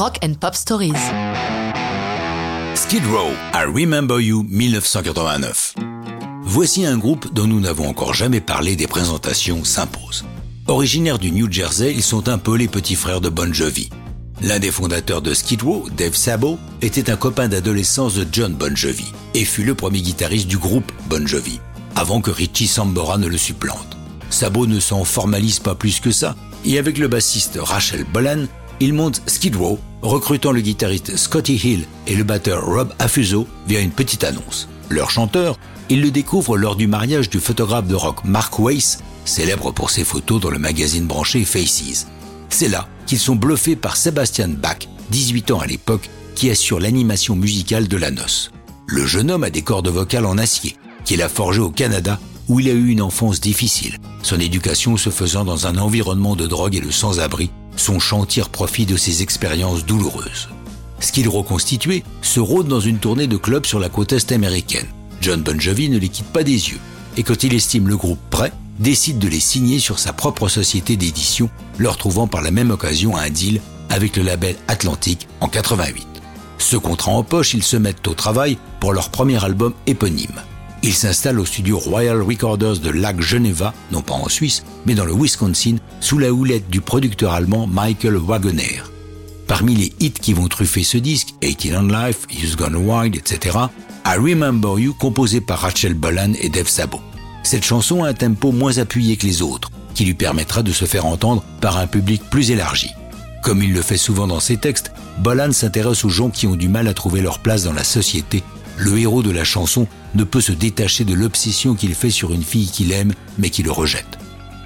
Rock and Pop Stories. Skid Row, I Remember You 1989. Voici un groupe dont nous n'avons encore jamais parlé des présentations s'impose. Originaires du New Jersey, ils sont un peu les petits frères de Bon Jovi. L'un des fondateurs de Skid Row, Dave Sabo, était un copain d'adolescence de John Bon Jovi et fut le premier guitariste du groupe Bon Jovi, avant que Richie Sambora ne le supplante. Sabo ne s'en formalise pas plus que ça, et avec le bassiste Rachel Bolan, il monte Skid Row, recrutant le guitariste Scotty Hill et le batteur Rob Affuso via une petite annonce. Leur chanteur, il le découvre lors du mariage du photographe de rock Mark Weiss, célèbre pour ses photos dans le magazine branché Faces. C'est là qu'ils sont bluffés par Sebastian Bach, 18 ans à l'époque, qui assure l'animation musicale de la noce. Le jeune homme a des cordes vocales en acier, qu'il a forgé au Canada, où il a eu une enfance difficile. Son éducation se faisant dans un environnement de drogue et de sans-abri, son tire profit de ses expériences douloureuses. Ce qu'il reconstitué se rôde dans une tournée de clubs sur la côte est américaine. John Bon Jovi ne les quitte pas des yeux, et quand il estime le groupe prêt, décide de les signer sur sa propre société d'édition, leur trouvant par la même occasion un deal avec le label Atlantic en 88. Ce contrat en poche, ils se mettent au travail pour leur premier album éponyme. Ils s'installent au studio Royal Recorders de Lac Geneva, non pas en Suisse, mais dans le Wisconsin, sous la houlette du producteur allemand Michael Wagener. Parmi les hits qui vont truffer ce disque, 18 on Life, You's Gone Wild, etc., I Remember You, composé par Rachel Bolan et Dave Sabo. Cette chanson a un tempo moins appuyé que les autres, qui lui permettra de se faire entendre par un public plus élargi. Comme il le fait souvent dans ses textes, Bolan s'intéresse aux gens qui ont du mal à trouver leur place dans la société. Le héros de la chanson ne peut se détacher de l'obsession qu'il fait sur une fille qu'il aime mais qui le rejette.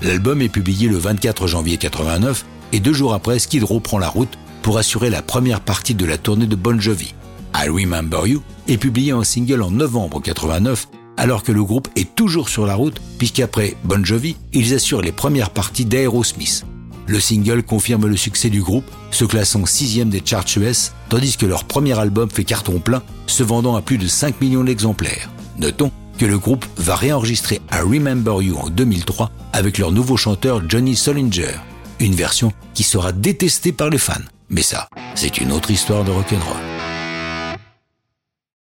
L'album est publié le 24 janvier 89 et deux jours après, Skid Row prend la route pour assurer la première partie de la tournée de Bon Jovi. I Remember You est publié en single en novembre 89 alors que le groupe est toujours sur la route, puisqu'après Bon Jovi, ils assurent les premières parties d'Aerosmith. Le single confirme le succès du groupe, se classant sixième des charts US, tandis que leur premier album fait carton plein, se vendant à plus de 5 millions d'exemplaires. Notons que le groupe va réenregistrer I Remember You en 2003 avec leur nouveau chanteur Johnny Solinger, une version qui sera détestée par les fans. Mais ça, c'est une autre histoire de rock'n'roll.